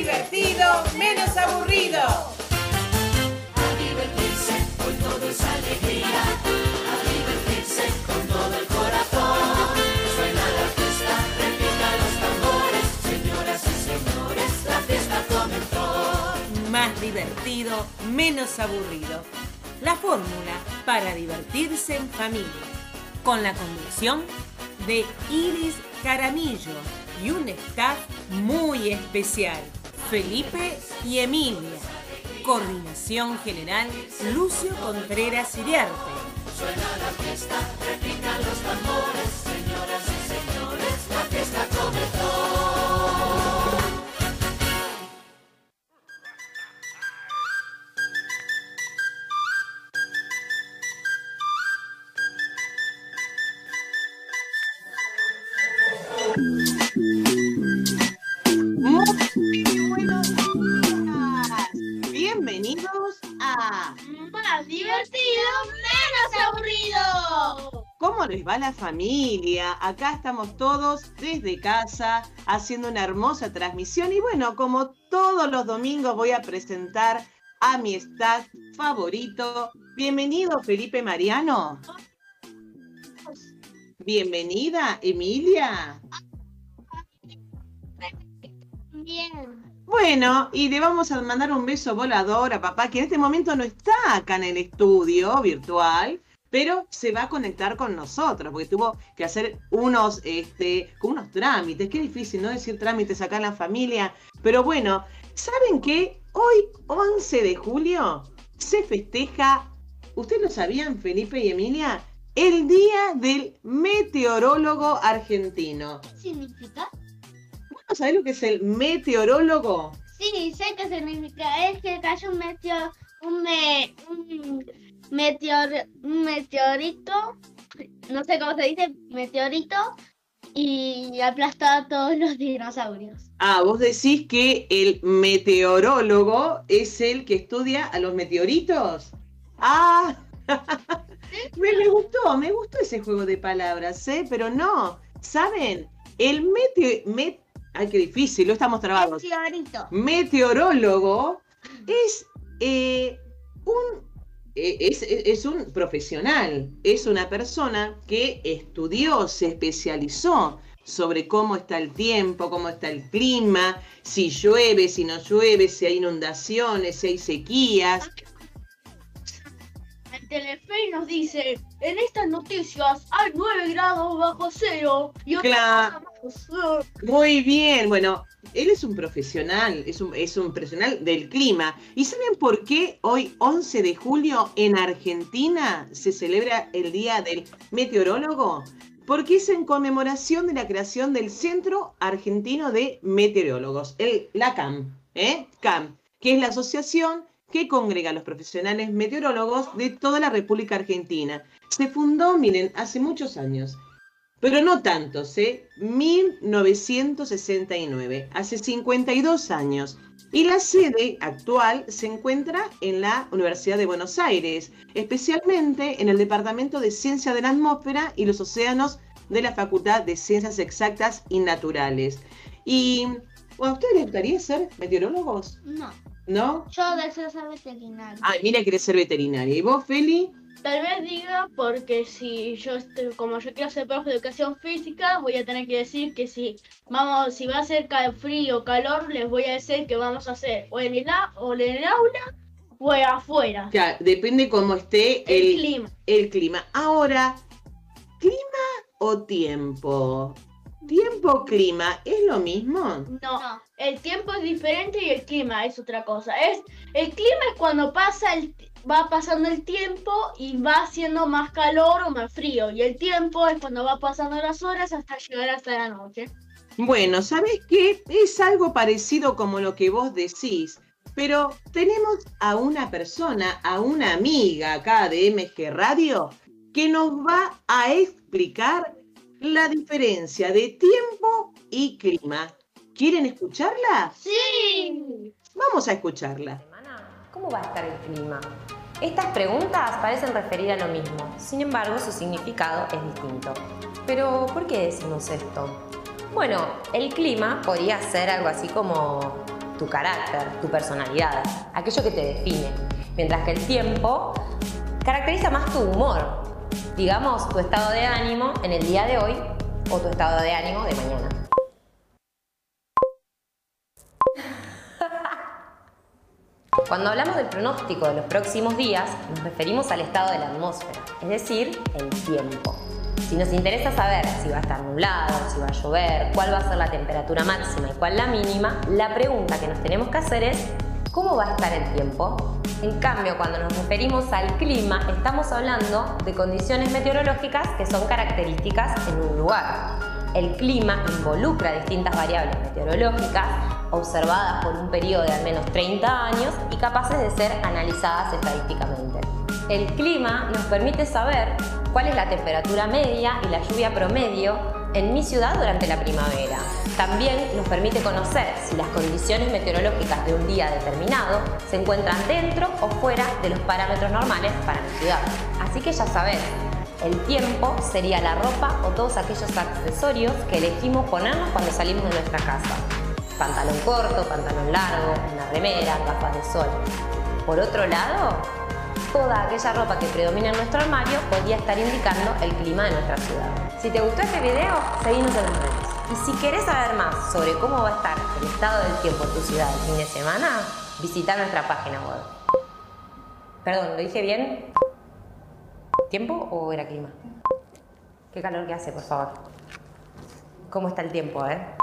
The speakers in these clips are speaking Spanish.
divertido, menos aburrido. A divertirse, hoy todo es alegría. A divertirse con todo el corazón. Suena la fiesta, repican los tambores. Señoras y señores, la fiesta comenzó. Más divertido, menos aburrido. La fórmula para divertirse en familia. Con la conducción de Iris Caramillo y un staff muy especial. Felipe y Emilia. Coordinación General Lucio Contreras Iriarte. Suena la fiesta. Aburrido. ¿Cómo les va la familia? Acá estamos todos desde casa haciendo una hermosa transmisión y bueno, como todos los domingos voy a presentar a mi staff favorito. Bienvenido Felipe Mariano. Bienvenida Emilia. Bien. Bueno, y le vamos a mandar un beso volador a papá, que en este momento no está acá en el estudio virtual, pero se va a conectar con nosotros, porque tuvo que hacer unos, este, unos trámites. Qué difícil, ¿no? Decir trámites acá en la familia. Pero bueno, ¿saben qué? Hoy, 11 de julio, se festeja, ¿ustedes lo sabían, Felipe y Emilia? El Día del Meteorólogo Argentino. ¿Qué significa? ¿Vos sabés lo que es el meteorólogo? Sí, sé qué significa. Es que cayó un meteor, un, me, un meteor, meteorito, no sé cómo se dice, meteorito, y aplastó a todos los dinosaurios. Ah, vos decís que el meteorólogo es el que estudia a los meteoritos. Ah, me, me gustó, me gustó ese juego de palabras, ¿eh? Pero no, ¿saben? El meteo... Ay, qué difícil, lo estamos trabados. Meteorito. Meteorólogo es eh, un... eh, Es, es- es un profesional, es una persona que estudió, se especializó sobre cómo está el tiempo, cómo está el clima, si llueve, si no llueve, si hay inundaciones, si hay sequías. El Telefe nos dice, en estas noticias hay 9 grados bajo cero y otra Claro. más. Muy bien, bueno, él es un profesional, es un, es un profesional del clima. ¿Y saben por qué hoy, 11 de julio, en Argentina se celebra el Día del Meteorólogo? Porque es en conmemoración de la creación del Centro Argentino de Meteorólogos, el, la CAM, ¿eh? CAM, que es la asociación que congrega a los profesionales meteorólogos de toda la República Argentina. Se fundó, miren, hace muchos años, pero no tantos, ¿eh? 1969, hace 52 años. Y la sede actual se encuentra en la Universidad de Buenos Aires, especialmente en el Departamento de Ciencia de la Atmósfera y los Océanos de la Facultad de Ciencias Exactas y Naturales. Y, ¿a ustedes les gustaría ser meteorólogos? No, ¿No? yo deseo ser veterinario. Ay, mira, querés ser veterinaria. ¿Y vos, Feli? Tal vez diga porque si yo estoy, como yo quiero ser profe de educación física, voy a tener que decir que si vamos, si va a ser frío o calor, les voy a decir que vamos a hacer o en el, o en el aula o afuera. Claro, depende cómo esté El, el, clima. el clima. Ahora, ¿clima o tiempo? ¿Tiempo o clima es lo mismo? No, No. el tiempo es diferente y el clima es otra cosa. Es el clima es cuando pasa el va pasando el tiempo y va haciendo más calor o más frío y el tiempo es cuando va pasando las horas hasta llegar hasta la noche. Bueno, ¿sabes qué? Es algo parecido como lo que vos decís, pero tenemos a una persona, a una amiga acá de MG Radio, que nos va a explicar la diferencia de tiempo y clima. ¿Quieren escucharla? Sí. Vamos a escucharla. ¿cómo va a estar el clima? Estas preguntas parecen referir a lo mismo, sin embargo su significado es distinto. Pero, ¿por qué decimos esto? Bueno, el clima podría ser algo así como tu carácter, tu personalidad, aquello que te define. Mientras que el tiempo caracteriza más tu humor, digamos tu estado de ánimo en el día de hoy o tu estado de ánimo de mañana. Cuando hablamos del pronóstico de los próximos días, nos referimos al estado de la atmósfera, es decir, el tiempo. Si nos interesa saber si va a estar nublado, si va a llover, cuál va a ser la temperatura máxima y cuál la mínima, la pregunta que nos tenemos que hacer es, ¿cómo va a estar el tiempo? En cambio, cuando nos referimos al clima, estamos hablando de condiciones meteorológicas que son características en un lugar. El clima involucra distintas variables meteorológicas observadas por un periodo de al menos 30 años y capaces de ser analizadas estadísticamente. El clima nos permite saber cuál es la temperatura media y la lluvia promedio en mi ciudad durante la primavera. También nos permite conocer si las condiciones meteorológicas de un día determinado se encuentran dentro o fuera de los parámetros normales para mi ciudad. Así que ya sabes, el tiempo sería la ropa o todos aquellos accesorios que elegimos ponernos cuando salimos de nuestra casa. Pantalón corto, pantalón largo, una remera, gafas de sol. Por otro lado, toda aquella ropa que predomina en nuestro armario podría estar indicando el clima de nuestra ciudad. Si te gustó este video, seguinos en las redes. Y si querés saber más sobre cómo va a estar el estado del tiempo en tu ciudad el fin de semana, visita nuestra página web. Perdón, ¿lo dije bien? ¿Tiempo o era clima? Qué calor que hace, por favor. ¿Cómo está el tiempo, eh?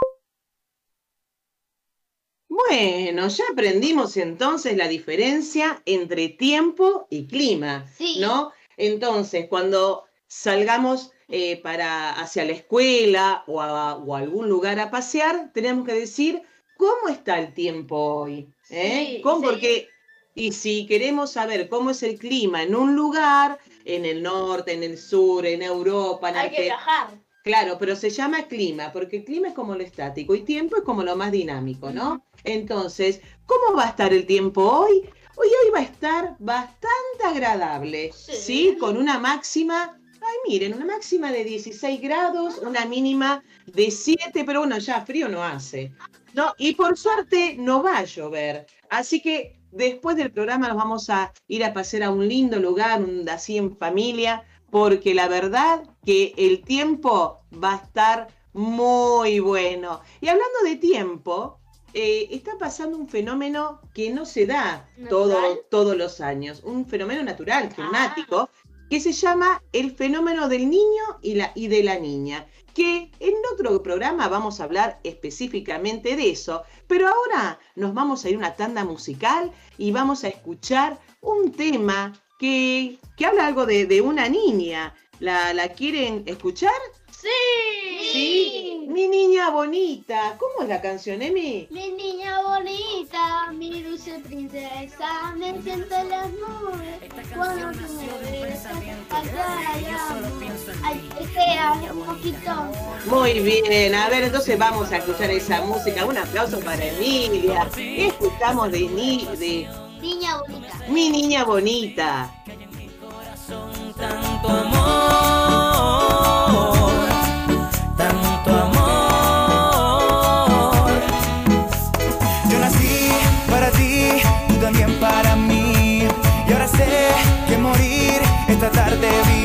Bueno, ya aprendimos entonces la diferencia entre tiempo y clima, Sí. ¿no? Entonces, cuando salgamos eh, para hacia la escuela o a, o a algún lugar a pasear, tenemos que decir cómo está el tiempo hoy, ¿eh? Sí, ¿Cómo? sí. Porque y si queremos saber cómo es el clima en un lugar, en el norte, en el sur, en Europa, en Hay que Arge- viajar. Claro, pero se llama clima, porque el clima es como lo estático y tiempo es como lo más dinámico, ¿no? Entonces, ¿cómo va a estar el tiempo hoy? Hoy, hoy va a estar bastante agradable, Sí. ¿sí? Con una máxima, ay, miren, una máxima de 16 grados, una mínima de 7, pero bueno, ya frío no hace. ¿no? Y por suerte no va a llover. Así que después del programa nos vamos a ir a pasear a un lindo lugar, un- así en familia, porque la verdad que el tiempo va a estar muy bueno. Y hablando de tiempo, eh, está pasando un fenómeno que no se da todo- todos los años, un fenómeno natural, Ah. Que se llama el fenómeno del niño y, la, y de la niña, que en otro programa vamos a hablar específicamente de eso, pero ahora nos vamos a ir a una tanda musical y vamos a escuchar un tema que, que habla algo de, de una niña. ¿La, ¿La quieren escuchar? Sí. Mi niña bonita. ¿Cómo es la canción, Emi? Mi niña bonita, mi dulce princesa, me siento en las nubes cuando tú me besas. Allá, allá, ay, espera un poquito. Muy bien, a ver, entonces vamos a escuchar esa música. Un aplauso para Emilia. Escuchamos de, ni, de Niña bonita. Mi niña bonita. tanto amor, morir es tratar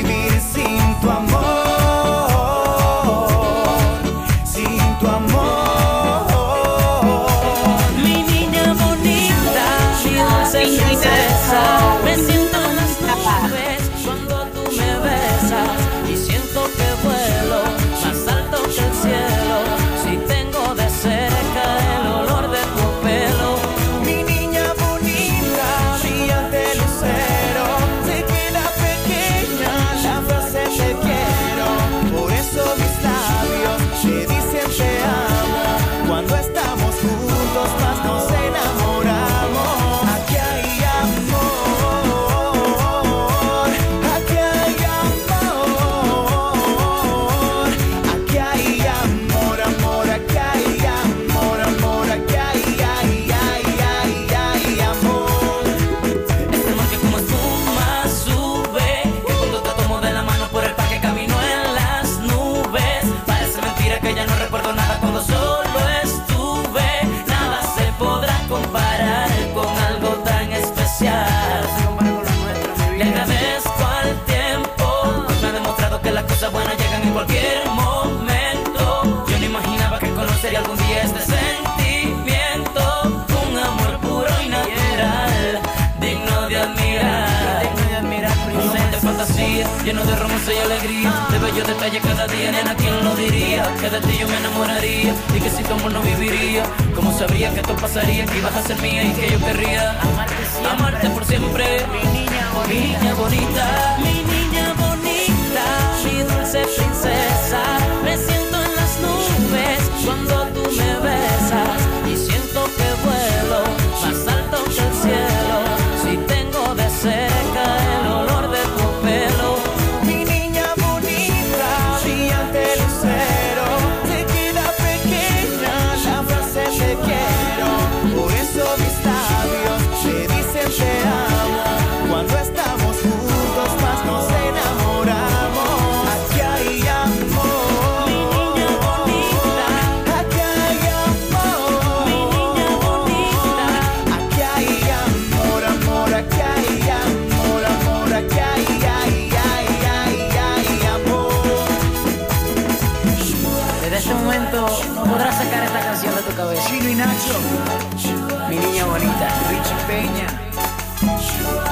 bonita, Richie Peña,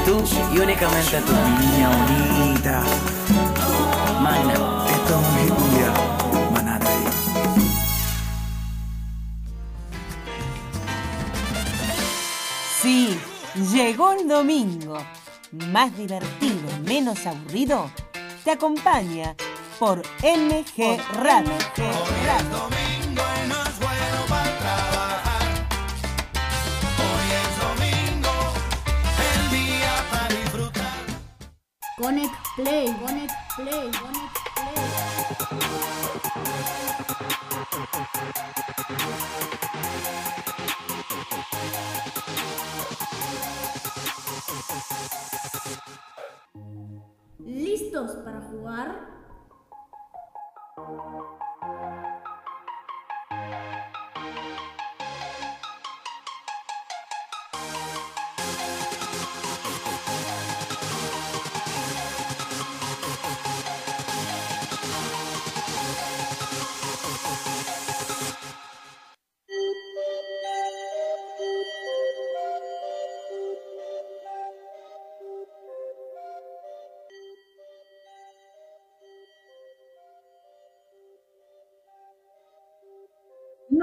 tú y únicamente tú. mi niña bonita. Magna. Esto es un hit mundial. Manate. Sí, llegó el domingo. Más divertido, menos aburrido. Te acompaña por MG Radio. domingo y Connect Play, Connect Play, Connect Play. ¿Listos para jugar?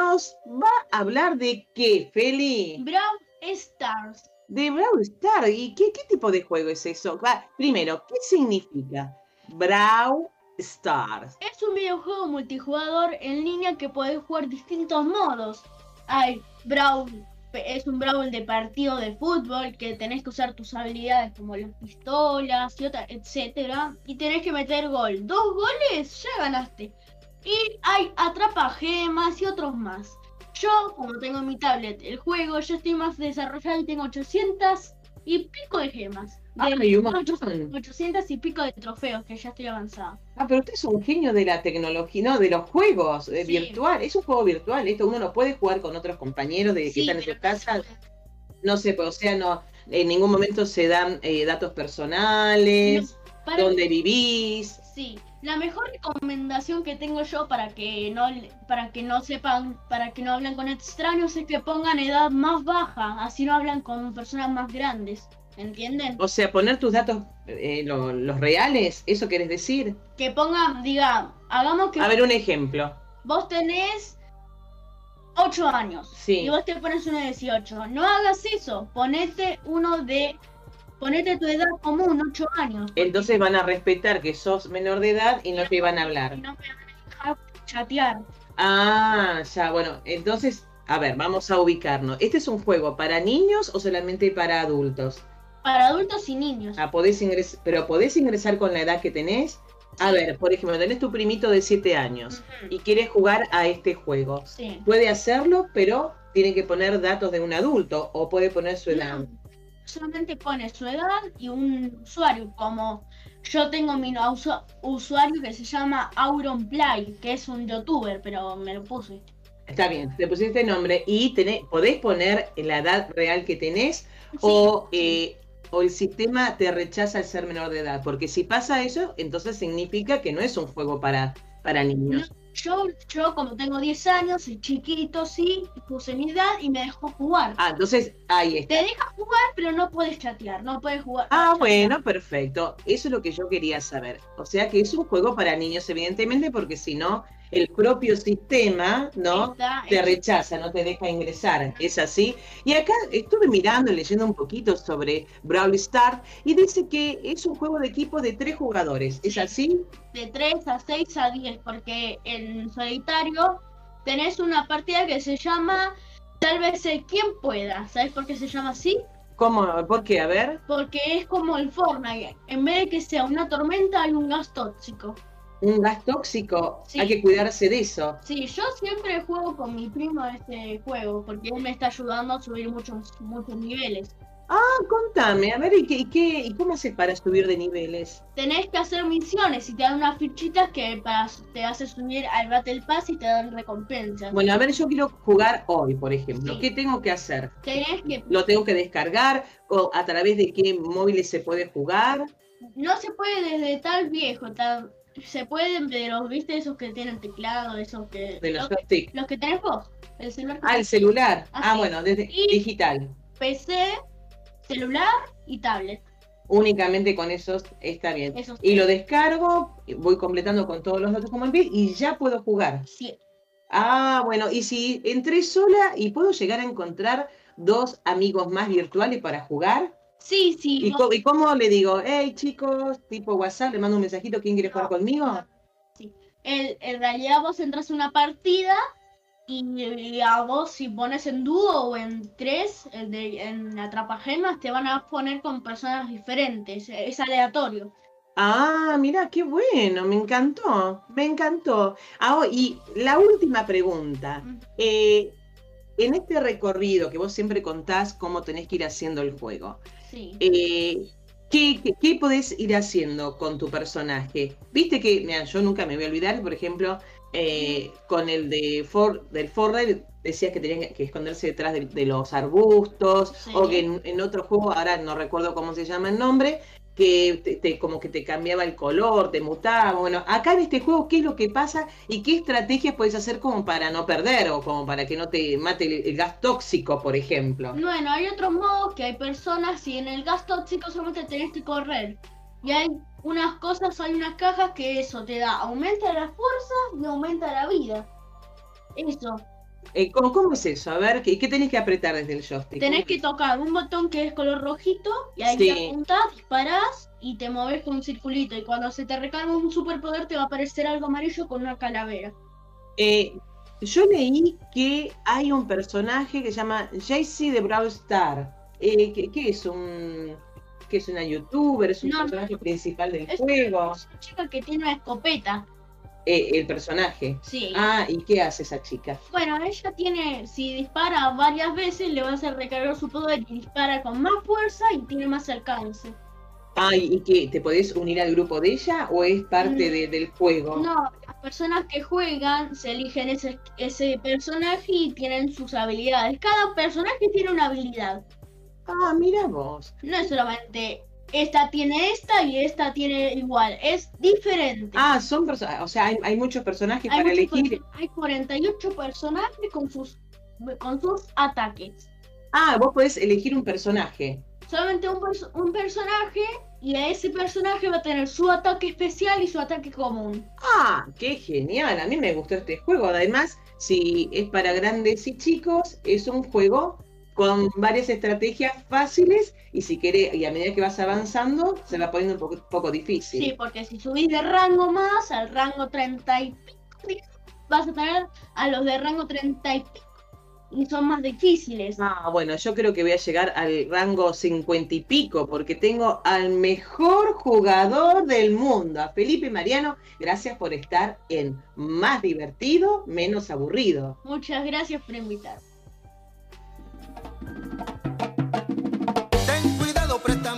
Nos va a hablar de qué, Feli? Brawl Stars. De Brawl Stars. ¿Y qué, qué tipo de juego es eso? Va, primero, ¿qué significa Brawl Stars? Es un videojuego multijugador en línea que puedes jugar distintos modos. Hay Brawl, es un Brawl de partido de fútbol que tenés que usar tus habilidades como las pistolas y otra, etcétera, y tenés que meter gol. Dos goles, ya ganaste. Y hay atrapa gemas y otros más. Yo, como tengo en mi tablet el juego, yo estoy más desarrollado y tengo 800 y pico de gemas. De Ay, un 800 montón. 800 y pico de trofeos, que ya estoy avanzada. Ah, pero usted es un genio de la tecnología, no, de los juegos eh, Sí. virtual. Es un juego virtual. Esto uno no puede jugar con otros compañeros de que Sí, están en su casa. No sé, pues, o sea, no, en ningún momento se dan eh, datos personales, Para dónde vivís. Sí, la mejor recomendación que tengo yo para que no para que no sepan, para que no hablen con extraños es que pongan edad más baja, así no hablan con personas más grandes, ¿entienden? O sea, poner tus datos, eh, lo- los reales, ¿eso querés decir? Que pongan, diga, hagamos que A ver, un ejemplo. vos tenés 8 años Sí. y vos te pones uno de 18. No hagas eso, ponete uno de ponete tu edad común, 8 años. Entonces van a respetar que sos menor de edad y no te van a Y hablar. no me van a dejar chatear. Ah, ya, bueno, entonces, a ver, vamos a ubicarnos. ¿Este es un juego para niños o solamente para adultos? Para adultos y niños. Ah, podés ingres- pero podés ingresar con la edad que tenés. A ver, por ejemplo, tenés tu primito de 7 años y quiere jugar a este juego. Sí. Puede hacerlo, pero tiene que poner datos de un adulto o puede poner su edad. No, solamente pone su edad y un usuario, como yo tengo mi usu- usuario que se llama Auronplay, que es un youtuber, pero me lo puse. Está bien, te pusiste nombre y tenés, podés poner la edad real que tenés o, eh, o el sistema te rechaza al ser menor de edad. Porque si pasa eso, entonces significa que no es un juego para, para niños. Yo, yo como tengo 10 años, soy chiquito, sí, puse mi edad y me dejó jugar. Ah, entonces ahí está. Te deja jugar, pero no puedes chatear, no puedes jugar. Ah, chatear. bueno, perfecto. Eso es lo que yo quería saber. O sea que es un juego para niños, evidentemente, porque si no, el propio sistema, ¿no? Está Te rechaza, no te deja ingresar. Es así. Y acá estuve mirando, leyendo un poquito sobre Brawl Stars y dice que es un juego de equipo de tres jugadores. ¿Es Sí. así? de 3 a 6 a 10, porque en solitario tenés una partida que se llama Tal vez el quien pueda. ¿Sabes por qué se llama así? ¿Cómo? ¿Por qué? A ver. Porque es como el Fortnite. En vez de que sea una tormenta, hay un gas tóxico. Un gas tóxico. Sí. Hay que cuidarse de eso. Sí, yo siempre juego con mi primo este juego, porque él me está ayudando a subir muchos, muchos niveles. Ah, contame, a ver, ¿y, qué, y, qué, ¿y cómo hace para subir de niveles? Tenés que hacer misiones y te dan unas fichitas que para, te hace subir al Battle Pass y te dan recompensas. Bueno, a ver, yo quiero jugar hoy, por ejemplo. Sí. ¿Qué tengo que hacer? Tenés que ¿Lo tengo que descargar? ¿O a través de qué móviles se puede jugar? No se puede desde tal viejo, tal, se pueden de los, viste, esos que tienen teclado, esos que... De los los, joystick. los que tenés vos, el celular. que Ah, el celular. Ah, Ah, bueno, desde Y- digital. PC, celular y tablet. Únicamente con esos está bien. Esos Y lo descargo, voy completando con todos los datos como envío y ya puedo jugar. Sí, Ah, bueno, y si entré sola y puedo llegar a encontrar dos amigos más virtuales para jugar. Sí, sí. ¿Y, cómo le digo, hey chicos, tipo WhatsApp, le mando un mensajito, ¿quién quiere jugar No. conmigo? el- en realidad vos entras una partida y, a vos si pones en dúo o en tres, el de, en atrapagemas, te van a poner con personas diferentes. Es aleatorio. Ah, mira, qué bueno, me encantó, me encantó. Ah, oh, y la última pregunta. Eh, en este recorrido que vos siempre contás cómo tenés que ir haciendo el juego, Sí. eh, ¿qué, qué, qué podés ir haciendo con tu personaje? Viste que, mira, yo nunca me voy a olvidar, por ejemplo, eh, con el de For, del Fortnite decías que tenían que esconderse detrás de, de los arbustos, Sí. o que en, en otro juego, ahora no recuerdo cómo se llama el nombre, que te, te- como que te cambiaba el color, te mutaba. Bueno, acá en este juego, ¿qué es lo que pasa y qué estrategias puedes hacer como para no perder o como para que no te mate el, el gas tóxico, por ejemplo? Bueno, hay otros modos que hay personas y en el gas tóxico solamente tenés que correr. Y hay unas cosas, hay unas cajas que eso te da, aumenta la fuerza y aumenta la vida. Eso. Eh, ¿cómo, cómo es eso? A ver, ¿qué, qué tenés que apretar desde el joystick? Tenés ¿Cómo que tocar un botón que es color rojito y ahí Sí. te apuntás, disparás y te moves con un circulito. Y cuando se te recarga un superpoder te va a aparecer algo amarillo con una calavera. Eh, yo leí que hay un personaje que se llama Jaycee de Brawl Star. Eh, ¿qué, qué es? Un, ¿Qué es una youtuber? ¿Es un No, no. personaje principal del Es juego? es una chica que tiene una escopeta. Eh, el personaje. Sí. Ah, ¿y qué hace esa chica? Bueno, ella tiene, si dispara varias veces, le va a hacer recargar su poder y dispara con más fuerza y tiene más alcance. Ah, ¿y qué? ¿Te podés unir al grupo de ella o es parte Mm. de- del juego? No, las personas que juegan se eligen ese, ese personaje y tienen sus habilidades. Cada personaje tiene una habilidad. Ah, mira vos. No es solamente esta tiene esta y esta tiene igual, es diferente. Ah, son personajes, o sea, hay, hay muchos personajes hay, para muchos elegir. hay 48 personajes con sus, con sus ataques. Ah, vos podés elegir un personaje. solamente un, un personaje y a ese personaje va a tener su ataque especial y su ataque común. Ah, qué genial. A mí me gustó este juego. Además, si es para grandes y chicos, es un juego con varias estrategias fáciles y si querés, y a medida que vas avanzando, se va poniendo un poco, poco difícil. Sí, porque si subís de rango más, al rango 30 y pico, vas a tener a los de rango 30 y pico. Y son más difíciles. Ah, bueno, yo creo que voy a llegar al rango 50 y pico, porque tengo al mejor jugador del mundo, a Felipe Mariano. Gracias por estar en Más Divertido, Menos Aburrido. Muchas gracias por invitar. Ten cuidado, presta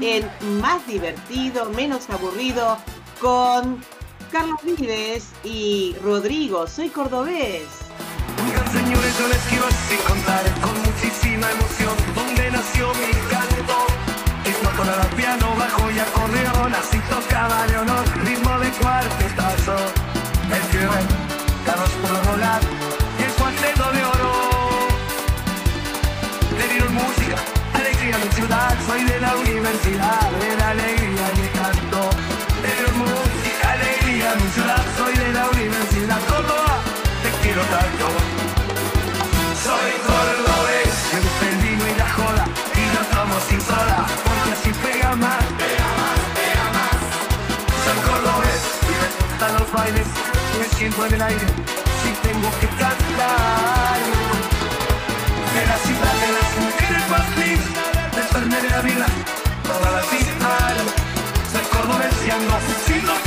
en más divertido, menos aburrido con Carlos Vives y Rodrigo. Soy cordobés. Oigan señores, yo les quiero así contar con muchísima emoción dónde nació mi canto. Ritmo tonada, piano, bajo y acordeón, así tocaba Leonor, ritmo de cuartetazo. El fiebre, Carlos por volar soy de la universidad, de la alegría el canto. Dieron música, alegría mi ciudad, soy de la universidad, Córdoba, te quiero tanto. Soy cordobés, me gusta el vino y la joda, y lo tomo sin soda, porque así pega más, pega más, pega más. Soy cordobés, y me gustan los bailes, me siento en el aire, si tengo que cantar. De la ciudad de las mujeres pastis, del Fernet de la vida, toda la. Soy y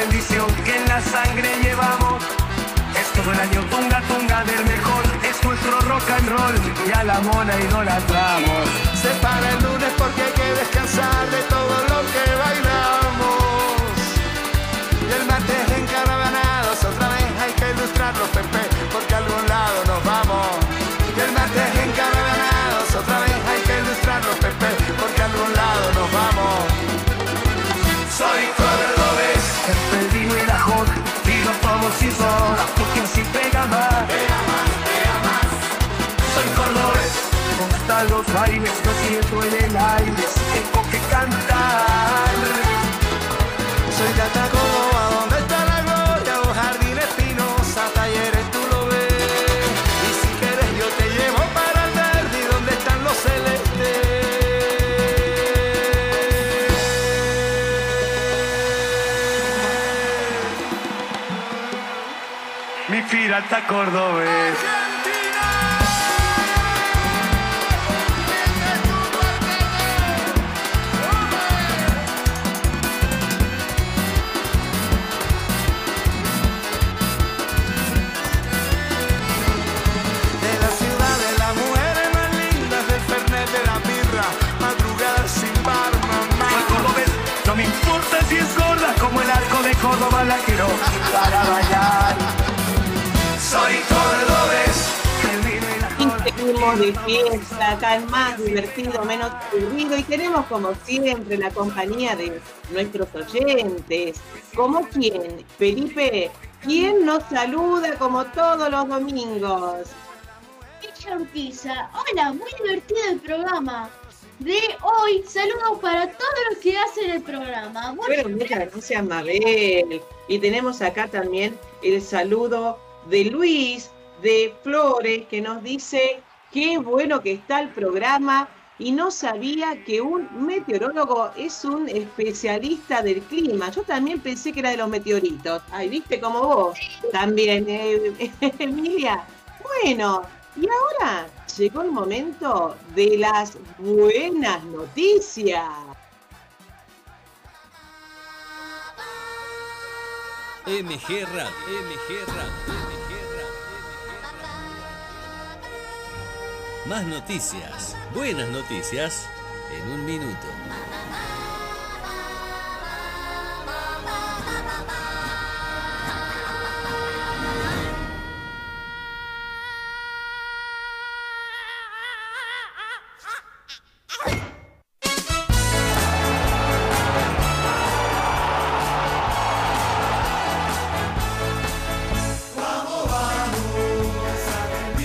bendición que en la sangre llevamos. Es el año tunga tunga del mejor, es nuestro rock and roll y a la mona idolatramos. Se para el lunes porque hay que descansar de todo lo que bailamos. Y el martes encaravanados, otra vez hay que ilustrarlo, Pepe, porque así pega más. Pega más, pega más. Soy me gustan los bailes, lo siento en el aire, tengo que cantar. No me importa si es gorda, como el arco de Córdoba la quiero para bailar. De fiesta, acá es más divertido, menos aburrido y tenemos como siempre la compañía de nuestros oyentes. ¿Como quién? Felipe, ¿quién nos saluda como todos los domingos? Ella Urquiza. Hola, muy divertido el programa. De hoy, saludos para todos los que hacen el programa. Bueno, muchas gracias Mabel. Y tenemos acá también el saludo de Luis de Flores que nos dice qué bueno que está el programa y no sabía que un meteorólogo es un especialista del clima. Yo también pensé que era de los meteoritos. Ay, viste como vos también, eh, Emilia. Bueno, y ahora llegó el momento de las buenas noticias. MG Radio, MG Radio. Más noticias, buenas noticias, en un minuto.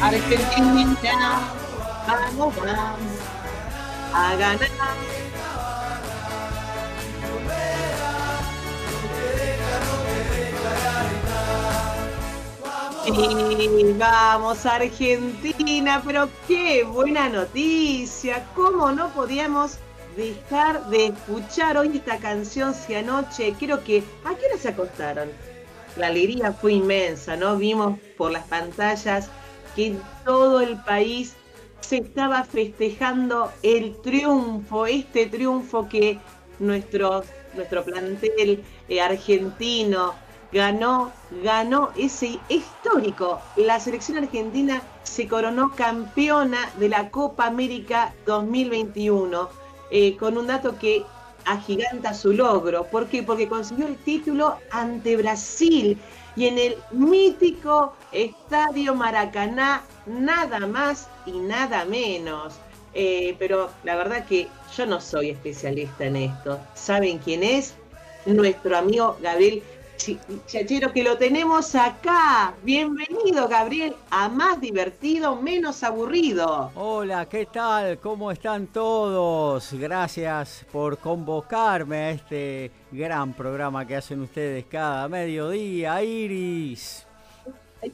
Argentina vamos, vamos a ganar. Sí, vamos Argentina, pero qué buena noticia, cómo no podíamos dejar de escuchar hoy esta canción si anoche, creo que, ¿a qué hora se acostaron? La alegría fue inmensa, ¿no? Vimos por las pantallas que todo el país se estaba festejando el triunfo, este triunfo que nuestro, plantel eh, argentino ganó, ganó ese histórico. La selección argentina se coronó campeona de la Copa América 2021, eh, con un dato que agiganta su logro. ¿Por qué? Porque consiguió el título ante Brasil y en el mítico Estadio Maracaná, nada más y nada menos. Eh, pero la verdad que yo no soy especialista en esto. ¿Saben quién es? Nuestro amigo Gabriel Chachero, que lo tenemos acá. Bienvenido, Gabriel, a Más Divertido, Menos Aburrido. Hola, ¿qué tal? ¿Cómo están todos? Gracias por convocarme a este gran programa que hacen ustedes cada mediodía, Iris.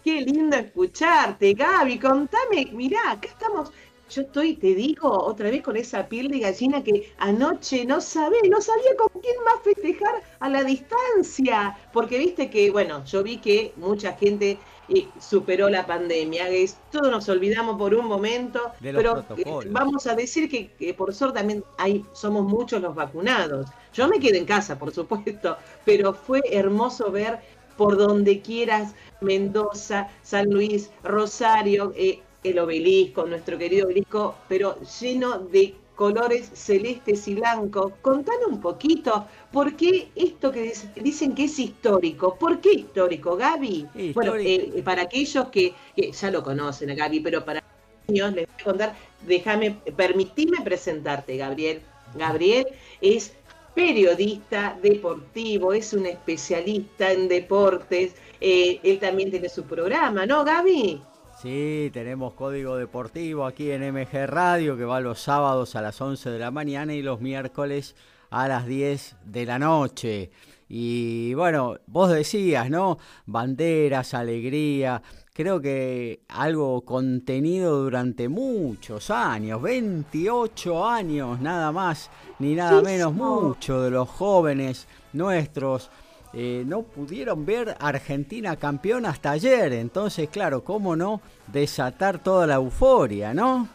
Qué lindo escucharte, Gaby. Contame, mirá, acá estamos yo estoy, te digo, otra vez con esa piel de gallina que anoche no sabía, no sabía con quién más festejar a la distancia. Porque viste que, bueno, yo vi que mucha gente eh, superó la pandemia, es, todos nos olvidamos por un momento, pero eh, vamos a decir que, por suerte también hay, somos muchos los vacunados. Yo me quedé en casa, por supuesto, pero fue hermoso ver por donde quieras, Mendoza, San Luis, Rosario, eh, el obelisco, nuestro querido obelisco, pero lleno de colores celestes y blancos. Contame un poquito, ¿por qué esto que dicen que es histórico? ¿Por qué histórico, Gaby? Bueno, eh, para aquellos que, ya lo conocen a Gaby, pero para niños les voy a contar, déjame, permitime presentarte, Gabriel. Gabriel es periodista deportivo, es un especialista en deportes, eh, él también tiene su programa, ¿no, Gaby? Sí, tenemos código deportivo aquí en MG Radio que va los sábados a las 11 de la mañana y los miércoles a las 10 de la noche. Y bueno, vos decías, ¿no? Banderas, alegría. Creo que algo contenido durante muchos años, 28 años nada más, ni nada menos, mucho de los jóvenes nuestros eh, no pudieron ver Argentina campeón hasta ayer. Entonces, claro, ¿cómo no desatar toda la euforia, no?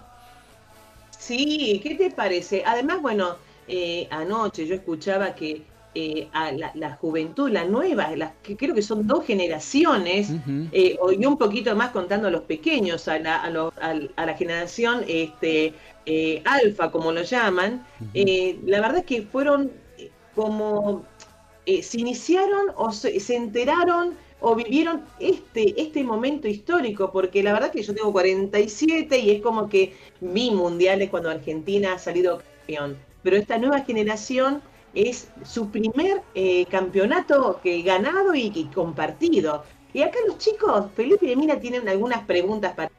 Sí, ¿qué te parece? Además, bueno, eh, anoche yo escuchaba que eh, a la, juventud, la nueva, las que creo que son dos generaciones, y un poquito más contando a los pequeños, a la, a la generación este, alfa, como lo llaman, la verdad es que fueron como eh, se iniciaron o se, enteraron o vivieron este, este momento histórico, porque la verdad que yo tengo 47 y es como que vi mundiales cuando Argentina ha salido campeón, pero esta nueva generación es su primer eh, campeonato que ganado y, compartido. Y acá los chicos, Felipe y Mina tienen algunas preguntas para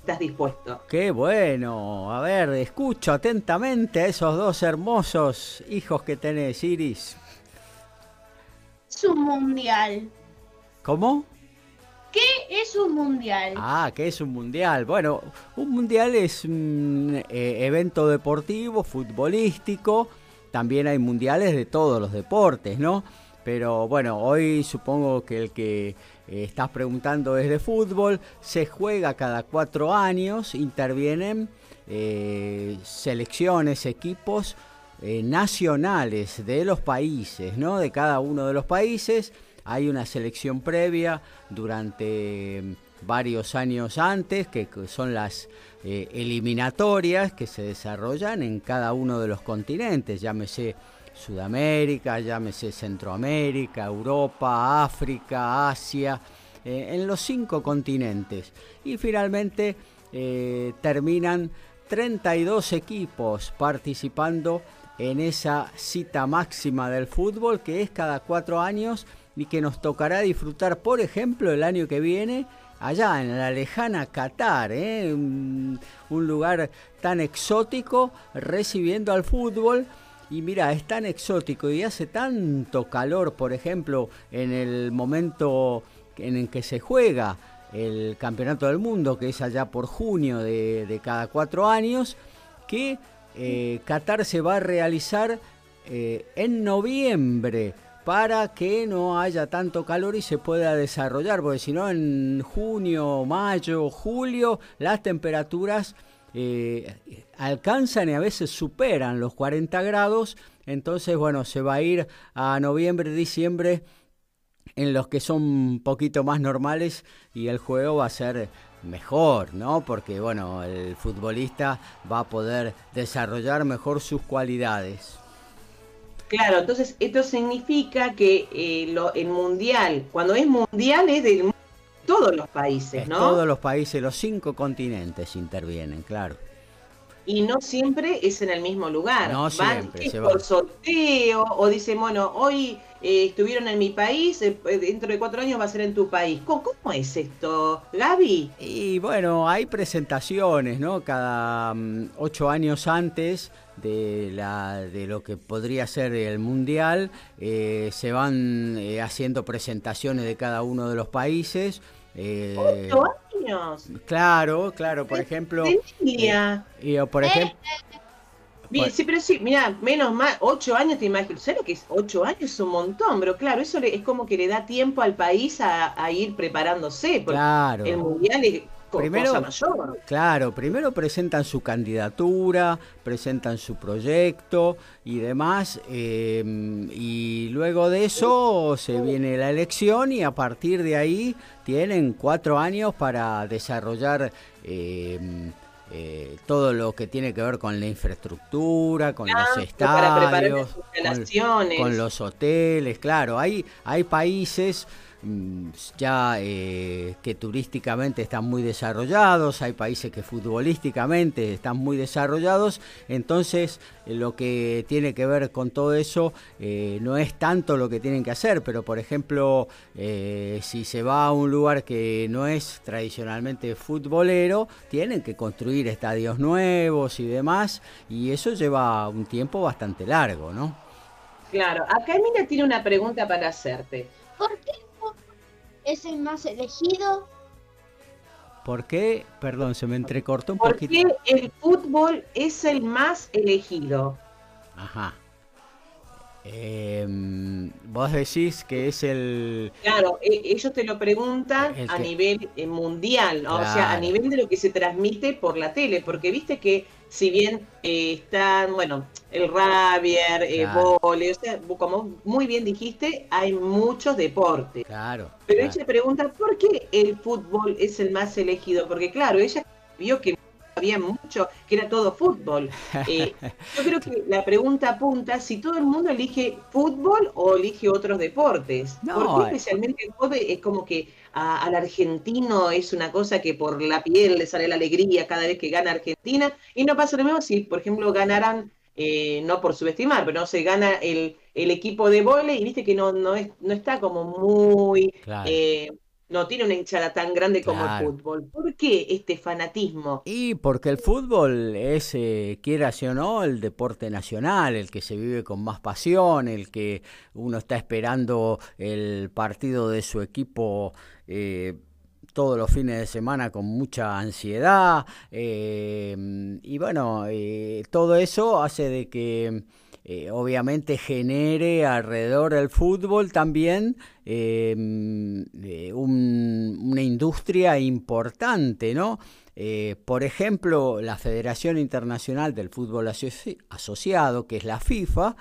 ¿Estás dispuesto? Qué bueno. A ver, escucho atentamente a esos dos hermosos hijos que tenés, Iris es un mundial? ¿Cómo? ¿Qué es un mundial? Ah, ¿qué es un mundial? Bueno, un mundial es un eh, evento deportivo, futbolístico. También hay mundiales de todos los deportes, ¿no? Pero bueno, hoy supongo que el que eh, estás preguntando es de fútbol. Se juega cada cuatro años, intervienen eh, selecciones, equipos eh, nacionales de los países, ¿no? De cada uno de los países. Hay una selección previa durante mm, varios años antes, que son las eh, eliminatorias que se desarrollan en cada uno de los continentes, llámese Sudamérica, llámese Centroamérica, Europa, África, Asia, eh, en los cinco continentes. Y finalmente terminan 32 equipos participando en esa cita máxima del fútbol que es cada cuatro años y que nos tocará disfrutar, por ejemplo, el año que viene allá en la lejana Qatar, ¿eh? un, lugar tan exótico recibiendo al fútbol. Y mira, es tan exótico y hace tanto calor, por ejemplo, en el momento en el que se juega el Campeonato del Mundo, que es allá por junio de, de cada cuatro años, que eh, Qatar se va a realizar eh, en noviembre para que no haya tanto calor y se pueda desarrollar, porque si no en junio, mayo, julio las temperaturas eh, alcanzan y a veces superan los 40 grados, entonces bueno, se va a ir a noviembre, diciembre en los que son un poquito más normales y el juego va a ser mejor, ¿no? Porque bueno, el futbolista va a poder desarrollar mejor sus cualidades. Claro, entonces esto significa que eh, lo, el mundial, cuando es mundial es de todos los países, Es ¿no? Todos los países, los cinco continentes intervienen, claro. Y no siempre es en el mismo lugar. No siempre, por sorteo o dicen, bueno, hoy eh, estuvieron en mi país, eh, dentro de cuatro años va a ser en tu país. ¿Cómo, cómo es esto, Gaby? Y bueno, hay presentaciones, ¿no? Cada mm, ocho años antes de, la, de lo que podría ser el Mundial, eh, se van eh, haciendo presentaciones de cada uno de los países. eh, ¿Ocho años? Claro, claro, por ejemplo... Tenía. eh, y, o por ejemplo... Bien, Bueno. sí, pero sí, mira, menos mal, ocho años te imagino. ¿Sabes lo que es? Ocho años es un montón, pero claro, eso le- es como que le da tiempo al país a, a ir preparándose. Porque Claro. el mundial es Primero- cosa mayor. Claro, primero presentan su candidatura, presentan su proyecto y demás, eh, y luego de eso se viene la elección y a partir de ahí tienen cuatro años para desarrollar eh, eh, todo lo que tiene que ver con la infraestructura, con Claro, los estadios, con, con los hoteles, claro, hay, hay países ya eh, que turísticamente están muy desarrollados, hay países que futbolísticamente están muy desarrollados, entonces eh, lo que tiene que ver con todo eso eh, no es tanto lo que tienen que hacer, pero por ejemplo, si se va a un lugar que no es tradicionalmente futbolero, tienen que construir estadios nuevos y demás, y eso lleva un tiempo bastante largo, ¿no? Claro, acá Emilia tiene una pregunta para hacerte. ¿Por qué es el más elegido? ¿Por qué? Perdón, se me entrecortó un ¿Por poquito. qué el fútbol es el más elegido? Ajá. Em, vos decís que es el... Claro, e- ellos te lo preguntan El a que- nivel eh, mundial, ¿no? o sea, a nivel de lo que se transmite por la tele, porque viste que si bien eh, están, bueno, el rabier, eh, Claro. vóley, o sea, como muy bien dijiste, hay muchos deportes. Claro. Pero claro. ella pregunta, ¿por qué el fútbol es el más elegido? Porque claro, ella vio que no había mucho, que era todo fútbol. Eh, yo creo que la pregunta apunta si todo el mundo elige fútbol o elige otros deportes. No, ¿Por qué eh. especialmente el fútbol es como que a- al argentino es una cosa que por la piel le sale la alegría cada vez que gana Argentina? Y no pasa lo mismo si, por ejemplo, ganaran, eh, no por subestimar, pero no se gana el, el equipo de vóley y viste que no, no, es, no está como muy... Claro. eh, no tiene una hinchada tan grande como Claro. el fútbol. ¿Por qué este fanatismo? Y porque el fútbol es, eh, quieras o no, el deporte nacional, el que se vive con más pasión, el que uno está esperando el partido de su equipo eh, todos los fines de semana con mucha ansiedad. eh, y bueno, eh, todo eso hace de que eh, obviamente genere alrededor del fútbol también eh, eh, un- una industria importante, ¿no? Eh, por ejemplo, la Federación Internacional del Fútbol Asoci- Asociado, que es la FIFA,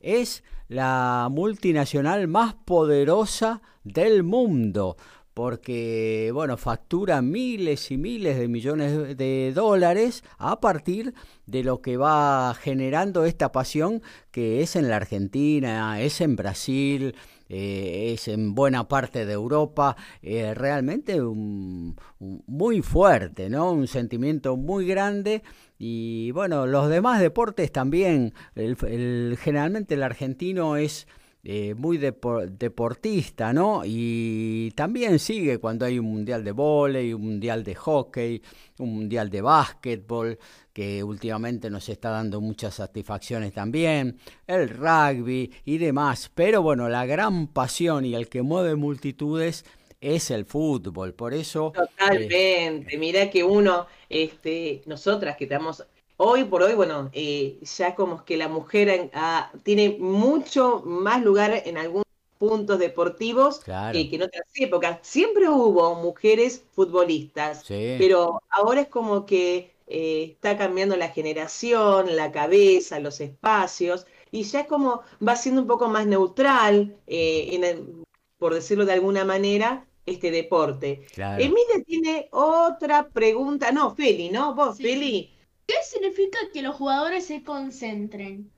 es la multinacional más poderosa del mundo porque bueno, factura miles y miles de millones de dólares a partir de lo que va generando esta pasión que es en la Argentina, es en Brasil, eh, es en buena parte de Europa, eh, realmente un- muy fuerte, ¿no? Un sentimiento muy grande y bueno, los demás deportes también, el- el- generalmente el argentino es eh, muy depo- deportista, ¿no? Y también sigue cuando hay un mundial de vóley, un mundial de hockey, un mundial de básquetbol, que últimamente nos está dando muchas satisfacciones también, el rugby y demás. Pero bueno, la gran pasión y el que mueve multitudes es el fútbol. Por eso... eh, Totalmente. Mirá que uno, este, nosotras que estamos hoy por hoy, bueno, eh, ya como que la mujer en- ah, tiene mucho más lugar en algunos puntos deportivos Claro. que, que en otras épocas. Siempre hubo mujeres futbolistas, Sí. pero ahora es como que eh, está cambiando la generación, la cabeza, los espacios, y ya como va siendo un poco más neutral, eh, en el- por decirlo de alguna manera, este deporte. Claro. Emilia tiene otra pregunta. No, Feli, ¿no? Vos, Feli. ¿Qué significa que los jugadores se concentren?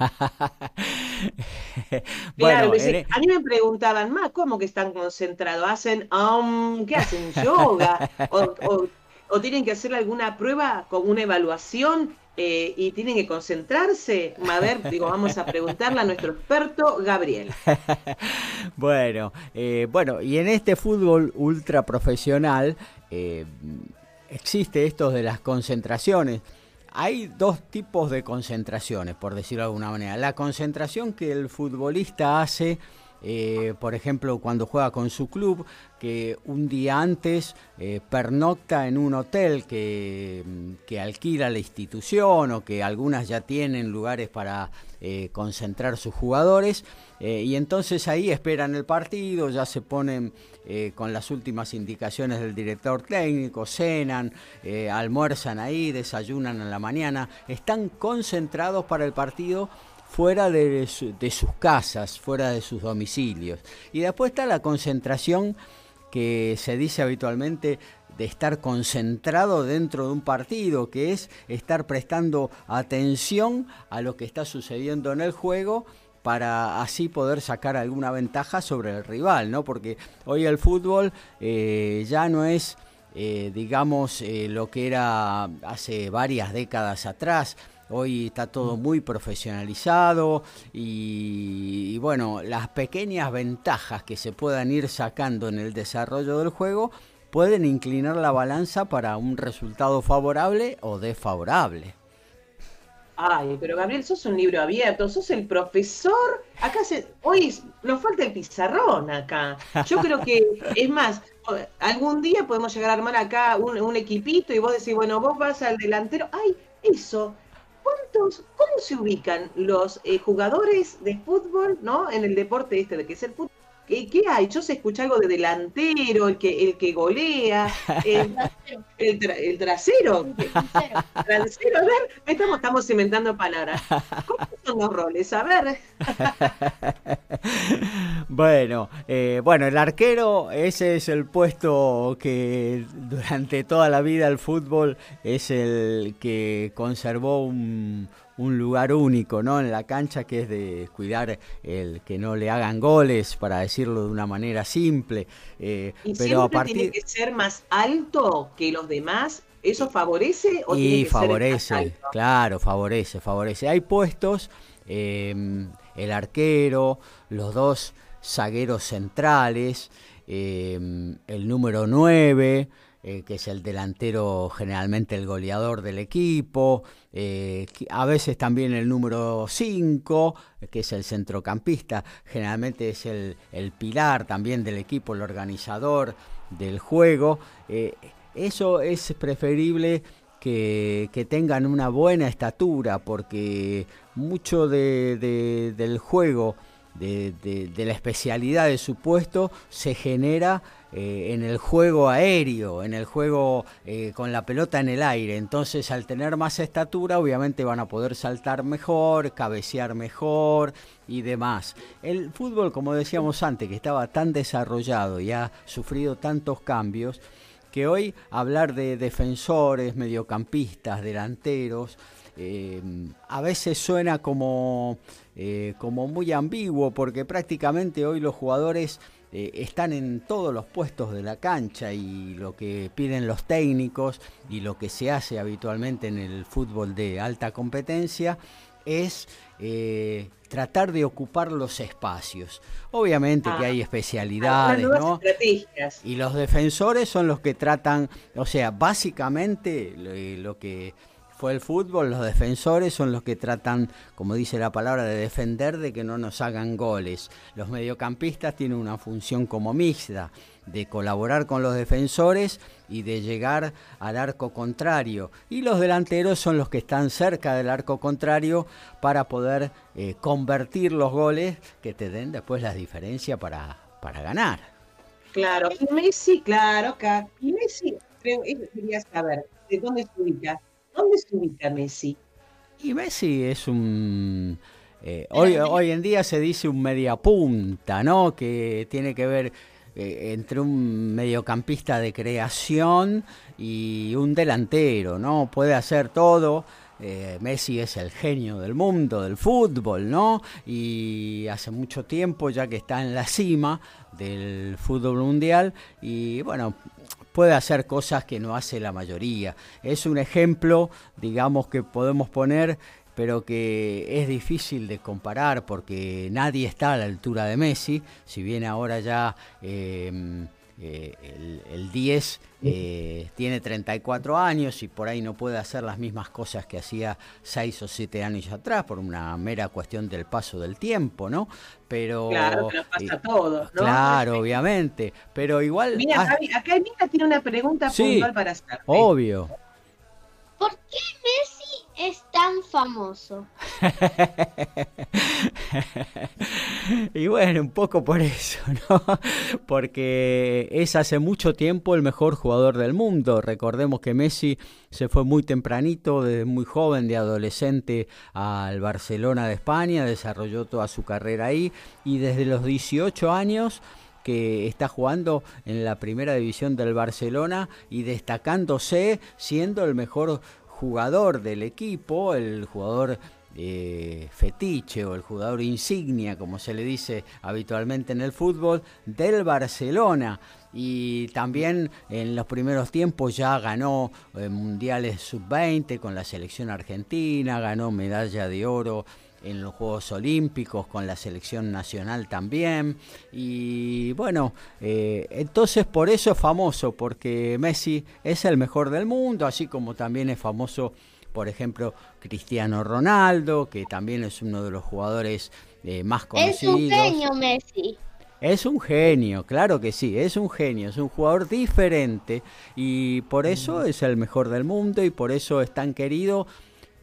Claro, bueno, en e- a mí me preguntaban, más, ¿cómo que están concentrados? ¿Hacen, um, ¿qué hacen? ¿Yoga? ¿O, o- o tienen que hacer alguna prueba con una evaluación eh, y tienen que concentrarse? A ver, digo, vamos a preguntarle a nuestro experto, Gabriel. Bueno, eh, bueno, y en este fútbol ultra profesional eh, existe esto de las concentraciones. Hay dos tipos de concentraciones, por decirlo de alguna manera. La concentración que el futbolista hace, eh, por ejemplo, cuando juega con su club, que un día antes eh, pernocta en un hotel que, que alquila la institución o que algunas ya tienen lugares para eh, concentrar sus jugadores. y entonces ahí esperan el partido, ya se ponen con las últimas indicaciones del director técnico, cenan, almuerzan ahí, desayunan en la mañana, están concentrados para el partido fuera de, su- de sus casas, fuera de sus domicilios. Y después está la concentración que se dice habitualmente de estar concentrado dentro de un partido, que es estar prestando atención a lo que está sucediendo en el juego para así poder sacar alguna ventaja sobre el rival, ¿no? Porque hoy el fútbol eh, ya no es, eh, digamos, eh, lo que era hace varias décadas atrás. Hoy está todo muy profesionalizado y, y bueno, las pequeñas ventajas que se puedan ir sacando en el desarrollo del juego pueden inclinar la balanza para un resultado favorable o desfavorable. Ay, pero Gabriel, sos un libro abierto, sos el profesor. Acá se, hoy nos falta el pizarrón acá. Yo creo que, es más, algún día podemos llegar a armar acá un, un equipito y vos decís, bueno, vos vas al delantero. Ay, eso. ¿Cuántos, cómo se ubican los eh, jugadores de fútbol, ¿no? En el deporte este de que es el fútbol. ¿Qué, qué hay? Yo se escucha algo de delantero, el que, el que golea, el, el, tra- el trasero. Trasero, a ver, estamos, estamos inventando palabras. ¿Cómo son los roles? A ver. Bueno, eh, bueno, el arquero, ese es el puesto que durante toda la vida el fútbol es el que conservó un, un lugar único, ¿no? En la cancha, que es de cuidar el que no le hagan goles, para decirlo de una manera simple. eh, Y pero a partir tiene que ser más alto que los demás. ¿Eso favorece o tiene Y que ser más favorece, claro, favorece, favorece. Hay puestos, eh, el arquero, los dos zagueros centrales, eh, el número 9, eh, que es el delantero, generalmente el goleador del equipo, eh, a veces también el número 5, que es el centrocampista, generalmente es el, el pilar también del equipo, el organizador del juego. eh, eso es preferible que, que tengan una buena estatura, porque mucho de- de- del juego, de- de la especialidad de su puesto, se genera eh, en el juego aéreo, en el juego eh, con la pelota en el aire. Entonces, al tener más estatura, obviamente van a poder saltar mejor, cabecear mejor y demás. El fútbol, como decíamos antes, que estaba tan desarrollado y ha sufrido tantos cambios, que hoy hablar de defensores, mediocampistas, delanteros, eh, a veces suena como, como muy ambiguo porque prácticamente hoy los jugadores eh, están en todos los puestos de la cancha y lo que piden los técnicos y lo que se hace habitualmente en el fútbol de alta competencia es eh, tratar de ocupar los espacios. Obviamente que Ah. hay especialidades, nuevas ¿no? Y los defensores son los que tratan, o sea, básicamente lo, lo que fue el fútbol, los defensores son los que tratan, como dice la palabra, de defender de que no nos hagan goles. Los mediocampistas tienen una función como mixta, de colaborar con los defensores y de llegar al arco contrario. Y los delanteros son los que están cerca del arco contrario para poder eh, convertir los goles que te den después la diferencia para, para ganar. Claro, y Messi, claro. Y Messi, creo, eso quería saber, ¿de dónde se ubica? ¿Dónde se ubica Messi? Y Messi es un... eh, hoy, hoy en día se dice un mediapunta, ¿no? Que tiene que ver eh, entre un mediocampista de creación y un delantero, ¿no? Puede hacer todo. Eh, Messi es el genio del mundo, del fútbol, ¿no? Y hace mucho tiempo ya que está en la cima del fútbol mundial y bueno, puede hacer cosas que no hace la mayoría. Es un ejemplo, digamos, que podemos poner, pero que es difícil de comparar porque nadie está a la altura de Messi, si bien ahora ya eh, eh, el, el 10 eh, tiene 34 años y por ahí no puede hacer las mismas cosas que hacía 6 o 7 años atrás por una mera cuestión del paso del tiempo, ¿no? Pero... Claro, que nos pasa eh, a todos, ¿no? Claro, obviamente, pero igual... Mira, Javi, acá Emita tiene una pregunta Sí. puntual para hacerte. obvio. ¿Por qué Messi es tan famoso? y bueno, un poco por eso, ¿no? Porque es hace mucho tiempo el mejor jugador del mundo. Recordemos que Messi se fue muy tempranito, desde muy joven, de adolescente, al Barcelona de España, desarrolló toda su carrera ahí y desde los 18 años que está jugando en la primera división del Barcelona y destacándose siendo el mejor jugador del equipo, el jugador eh, fetiche o el jugador insignia, como se le dice habitualmente en el fútbol, del Barcelona. Y también en los primeros tiempos ya ganó eh, mundiales sub-20 con la selección argentina, ganó medalla de oro en los Juegos Olímpicos con la selección nacional también. Y bueno, eh, entonces por eso es famoso, porque Messi es el mejor del mundo, así como también es famoso, por ejemplo, Cristiano Ronaldo, que también es uno de los jugadores eh, más Es conocidos. un genio Messi. Es un genio, claro que sí, es un genio, es un jugador diferente y por eso es el mejor del mundo y por eso es tan querido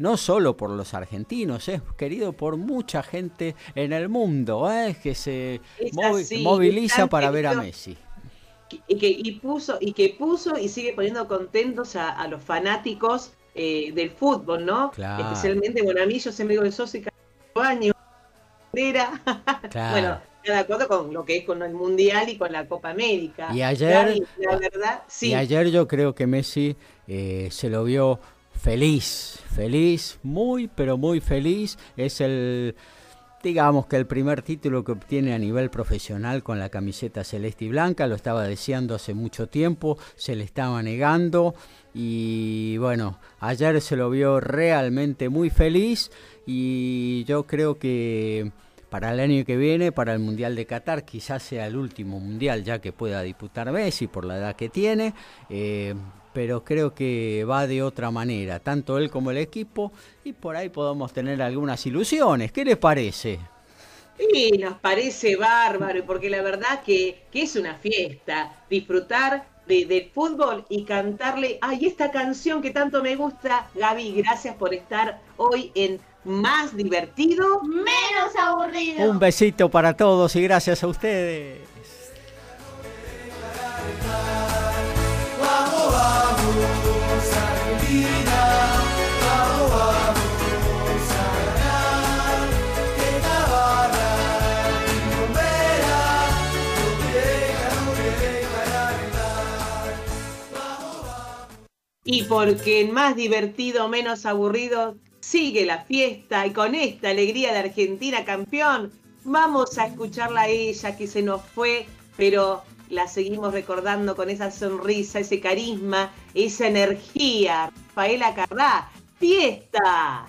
no solo por los argentinos, es querido por mucha gente en el mundo, ¿eh? que se así, moviliza para ver a. Messi. y que y puso y que puso y sigue poniendo contentos a, a los fanáticos eh, del fútbol, ¿no? Claro. Especialmente, bueno, a mí yo siempre digo que soy cada año bandera. Claro. bueno, de acuerdo con lo que es con el Mundial y con la Copa América. Y ayer- la verdad, sí. Y ayer yo creo que Messi eh, se lo vio feliz, feliz, muy, pero muy feliz. Es el, digamos que el primer título que obtiene a nivel profesional con la camiseta celeste y blanca. Lo estaba deseando hace mucho tiempo, se le estaba negando. Y bueno, ayer se lo vio realmente muy feliz. Y yo creo que para el año que viene, para el Mundial de Qatar, quizás sea el último Mundial ya que pueda disputar Messi por la edad que tiene, eh, pero creo que va de otra manera, tanto él como el equipo, y por ahí podemos tener algunas ilusiones. ¿Qué les parece? Sí, nos parece bárbaro, porque la verdad que, que es una fiesta, disfrutar de- del fútbol y cantarle, ay, esta canción que tanto me gusta, Gaby, gracias por estar hoy en Más Divertido. Menos aburrido. Un besito para todos y gracias a ustedes. Y porque en Más Divertido, Menos Aburrido, sigue la fiesta y con esta alegría de Argentina campeón, vamos a escucharla a ella que se nos fue, pero la seguimos recordando con esa sonrisa, ese carisma, esa energía. Rafaela Cardá, fiesta.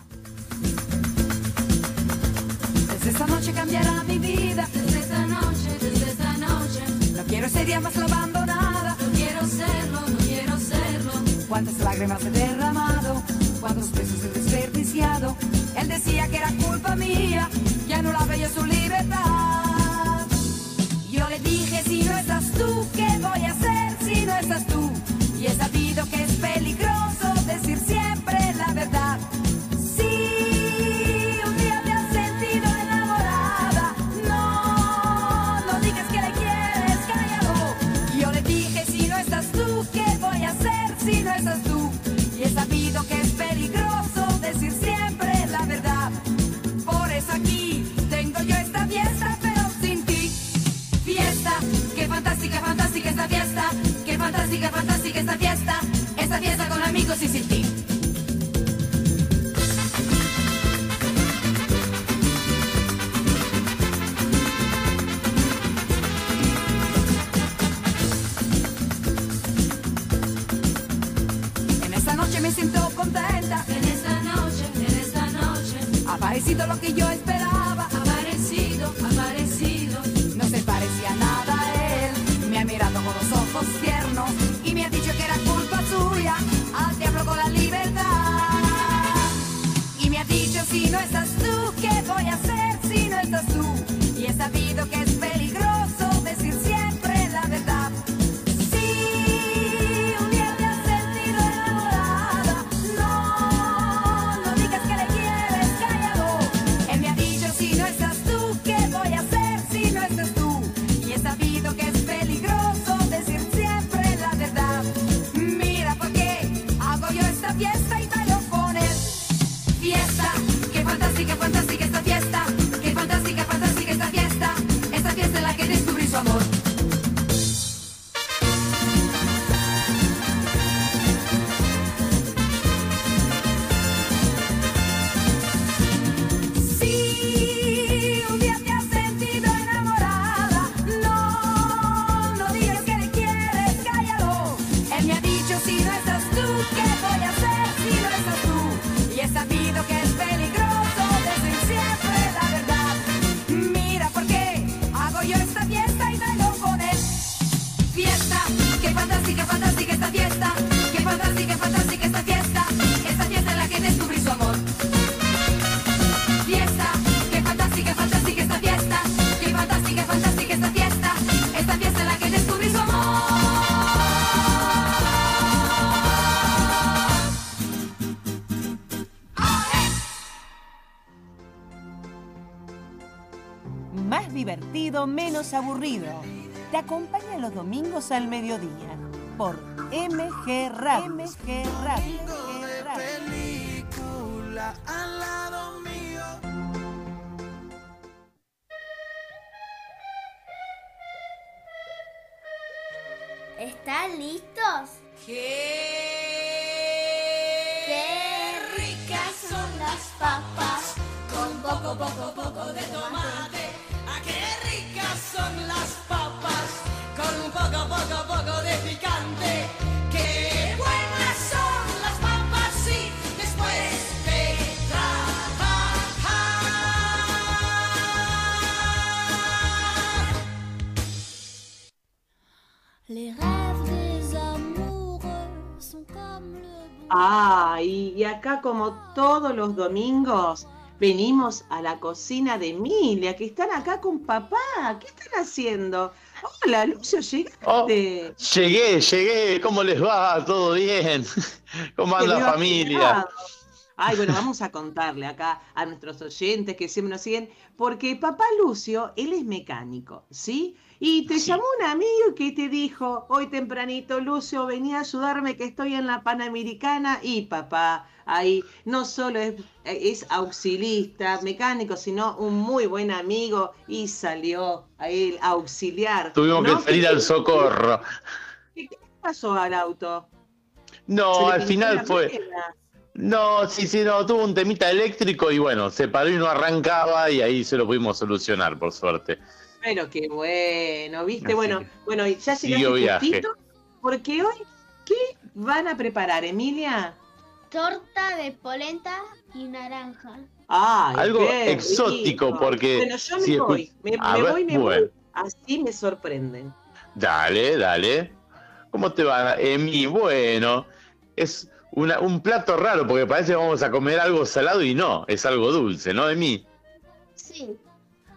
Desde esta noche cambiará mi vida. Desde esta noche, desde esta noche. No quiero ese día más abandonada. No quiero serlo. Cuántas lágrimas he derramado, cuántos besos he desperdiciado. Él decía que era culpa mía, que anulaba yo su libertad. Yo le dije, si no estás tú, ¿qué voy a hacer si no estás tú? Y he sabido que es peligroso decir siempre la verdad. Fantástica, fantástica esta fiesta. Esta fiesta con amigos y sin ti. En esta noche me siento contenta. En esta noche, en esta noche. Ha aparecido lo que yo acompaña los domingos al mediodía por MG Radio. MG Radio. Ah, y, y acá como todos los domingos venimos a la cocina de Emilia, que están acá con papá. ¿Qué están haciendo? Hola, Lucio, llegaste. Llegué, llegué, ¿cómo les va? ¿Todo bien? ¿Cómo anda la familia? Ay, bueno, vamos a contarle acá a nuestros oyentes que siempre nos siguen, porque papá Lucio, él es mecánico, ¿sí? Y te llamó un amigo que te dijo, hoy tempranito, Lucio, venía a ayudarme que estoy en la Panamericana y papá, ahí no solo es, es auxilista, mecánico, sino un muy buen amigo y salió a él a auxiliar. Tuvimos ¿no? que salir al socorro. ¿Qué pasó al auto? ¿Se No, al final fue. No, sí, sí, no, tuvo un temita eléctrico y bueno, se paró y no arrancaba y ahí se lo pudimos solucionar, por suerte. Pero qué bueno, ¿viste? Así bueno, que bueno, ya llegaste justito, porque hoy, ¿qué van a preparar, Emilia? Torta de polenta y naranja. Ay, Algo qué exótico, rico. porque Bueno, yo me si voy, me, A me ver, voy, me bueno. voy. Así me sorprenden. Dale, dale. ¿Cómo te va, Emi? Bueno, es una- un plato raro porque parece que vamos a comer algo salado y no, es algo dulce, ¿no, Emi? Sí.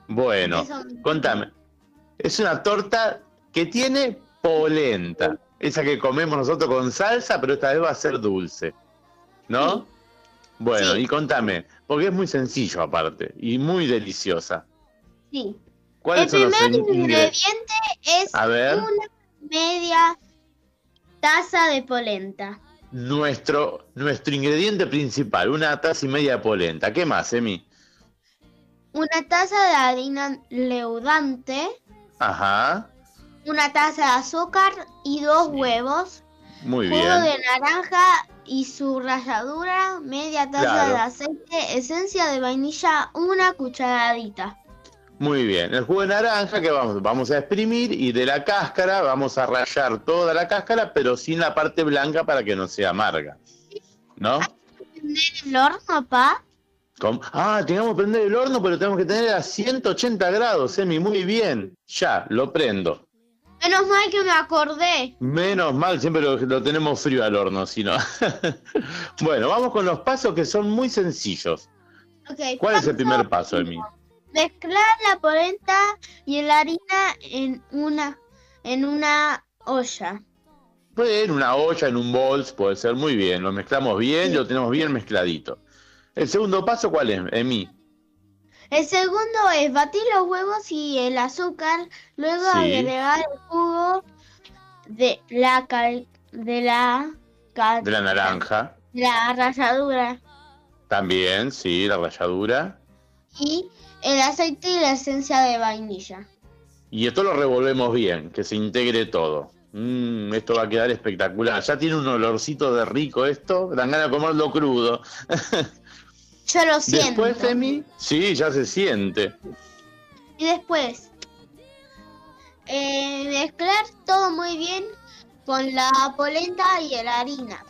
Bueno, contame. Es una torta que tiene polenta. Esa que comemos nosotros con salsa, pero esta vez va a ser dulce. ¿No? Bueno, Sí. y contame, porque es muy sencillo aparte y muy deliciosa. Sí. ¿Cuáles El son los primer ingre- ingrediente es A ver. una media taza de polenta. Nuestro, nuestro ingrediente principal, una taza y media de polenta. ¿Qué más, Emi? Una taza de harina leudante, Ajá, una taza de azúcar y dos huevos, muy jugo bien. de naranja y su ralladura, media taza Claro. de aceite, esencia de vainilla, una cucharadita. Muy bien. El jugo de naranja que vamos, vamos a exprimir y de la cáscara vamos a rallar toda la cáscara, pero sin la parte blanca para que no sea amarga. ¿No? ¿Prender el horno, pa? ¿Cómo? Ah, tengamos que prender el horno, pero tenemos que tener a 180 grados, Emi. Muy bien. Ya, lo prendo. Menos mal que me acordé. Menos mal, siempre lo, lo tenemos frío al horno, si no. bueno, vamos con los pasos que son muy sencillos. ¿Cuál es el primer paso, Emi? Mezclar la polenta y la harina en una en una olla. Puede en una olla, en un bols, puede ser muy bien. Lo mezclamos bien, lo tenemos bien mezcladito. El segundo paso, ¿cuál es, Emi? El segundo es batir los huevos y el azúcar, luego Sí. agregar el jugo de la cal- de la ca- De la naranja. de la ralladura También, sí, la ralladura. y el aceite y la esencia de vainilla. Y esto lo revolvemos bien, que se integre todo. Mm, esto va a quedar espectacular. Ya tiene un olorcito de rico esto. Dan ganas de comerlo crudo. Yo lo siento. Después, Emi, sí, ya se siente. Y después, eh, mezclar todo muy bien con la polenta y la harina.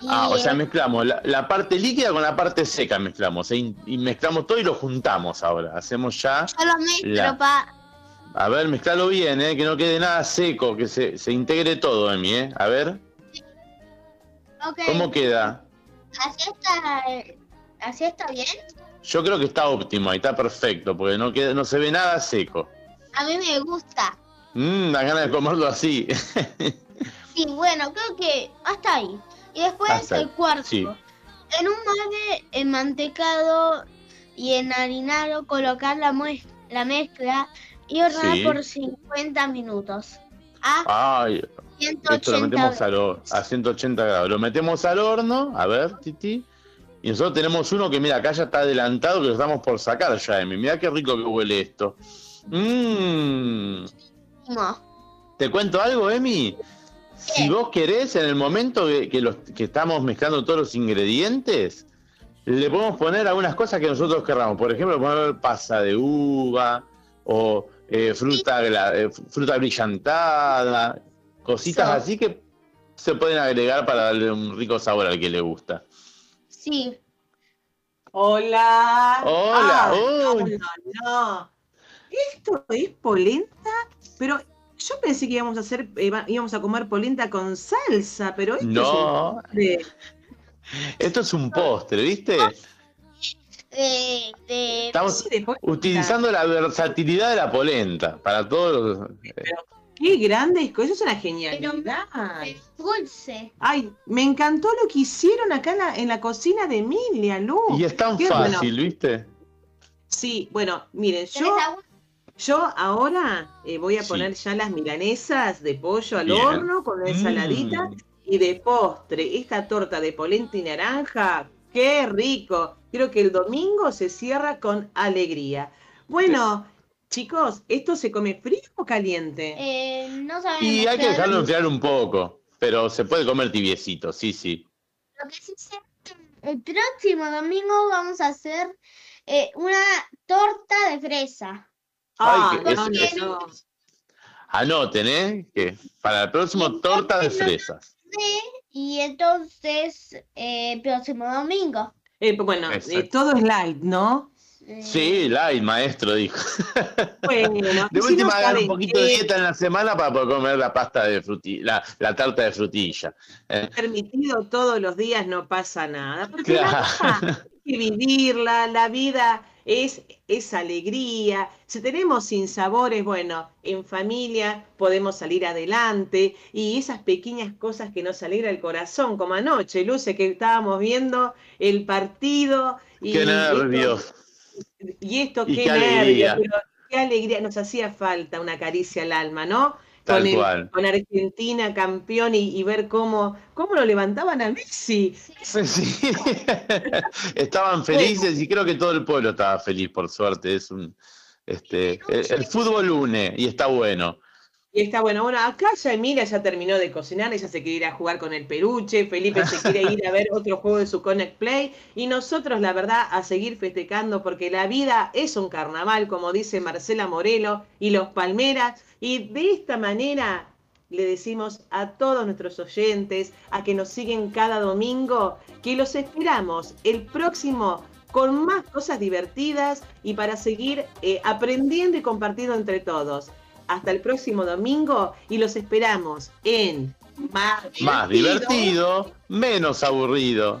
Y, Ah, o sea, eh, mezclamos la, la parte líquida con la parte seca, mezclamos. e in- y mezclamos todo y lo juntamos ahora. Hacemos ya. yo lo mezclo, la- pa. A ver, mezclalo bien, ¿eh? que no quede nada seco, que se, se integre todo, Emi. ¿eh? A ver, Ok. ¿cómo queda? Así está, eh, así está bien. Yo creo que está óptimo, ahí está perfecto, porque no, queda, no se ve nada seco. A mí me gusta. Mmm, da ganas de comerlo así. Sí, bueno, creo que hasta ahí. Y después Hasta el cuarto. sí. En un molde enmantecado y enharinado, colocar la, la mezcla y hornear Sí. por 50 minutos. A Ay, esto lo 180 metemos al a 180 grados. Lo metemos al horno, a ver, Titi. Y nosotros tenemos uno que, mira, acá ya está adelantado, que lo estamos por sacar ya, Emi. Mira qué rico que huele esto. Mmm. No. ¿Te cuento algo, Emi? Si vos querés, en el momento que, que los, que estamos mezclando todos los ingredientes, le podemos poner algunas cosas que nosotros querramos. Por ejemplo, poner pasa de uva o eh, fruta, eh, fruta brillantada, cositas So. así que se pueden agregar para darle un rico sabor al que le gusta. Sí. Hola. Hola, Ay, no, no, no. Esto es polenta, pero yo pensé que íbamos a hacer, íbamos a comer polenta con salsa, pero esto No. es Esto es un postre, ¿viste? De, de- Estamos de utilizando la versatilidad de la polenta para todos los... Qué grande, es- eso es una genialidad. dulce. Ay, me encantó lo que hicieron acá en la, en la cocina de Emilia, Lu. Y es tan Qué bueno. fácil, ¿viste? Sí, bueno, miren, ¿Tenés yo, yo ahora eh, voy a Sí. poner ya las milanesas de pollo al Bien. horno con la ensaladita Mm. y de postre, esta torta de polenta y naranja, qué rico. Creo que el domingo se cierra con alegría. Bueno, chicos, ¿esto se come frío o caliente? Eh, no sabemos. Y hay que dejarlo enfriar un poco, pero se puede comer tibiecito, sí, sí. Lo que sí sé, el próximo domingo vamos a hacer eh, una torta de fresa. Ay, que no, es- no, no. Anoten, ¿eh? Que para el próximo torta de fresas. Sí, y entonces, eh, próximo domingo. Eh, bueno, eh, Exacto. todo es light, ¿no? Sí, light, maestro, dijo. Bueno, De si última, no hagan un poquito de dieta en la semana para poder comer la pasta de frutilla, la, la tarta de frutilla. Eh, permitido todos los días no pasa nada. Porque Claro. la vida hay que vivirla, la vida es, es alegría. Si tenemos sinsabores, bueno, en familia podemos salir adelante y esas pequeñas cosas que nos alegra el corazón, como anoche, Luce, que estábamos viendo el partido y Qué nervios. Y esto, Y qué, qué alegría. pero qué alegría, nos hacía falta una caricia al alma, ¿no? Tal con, el- cual. con Argentina campeón y, y ver cómo, cómo lo levantaban a Messi. Sí. Estaban felices y creo que todo el pueblo estaba feliz, por suerte. Es un, este, el, el fútbol une y está bueno. Y está bueno, bueno, acá ya Emilia ya terminó de cocinar, ella se quiere ir a jugar con el peluche, Felipe se quiere ir a ver otro juego de su Connect Play, y nosotros, la verdad, a seguir festejando, porque la vida es un carnaval, como dice Marcela Morelo y los Palmeras, y de esta manera le decimos a todos nuestros oyentes, a que nos siguen cada domingo, que los esperamos el próximo con más cosas divertidas y para seguir eh, aprendiendo y compartiendo entre todos. Hasta el próximo domingo y los esperamos en Más Más divertido, menos aburrido.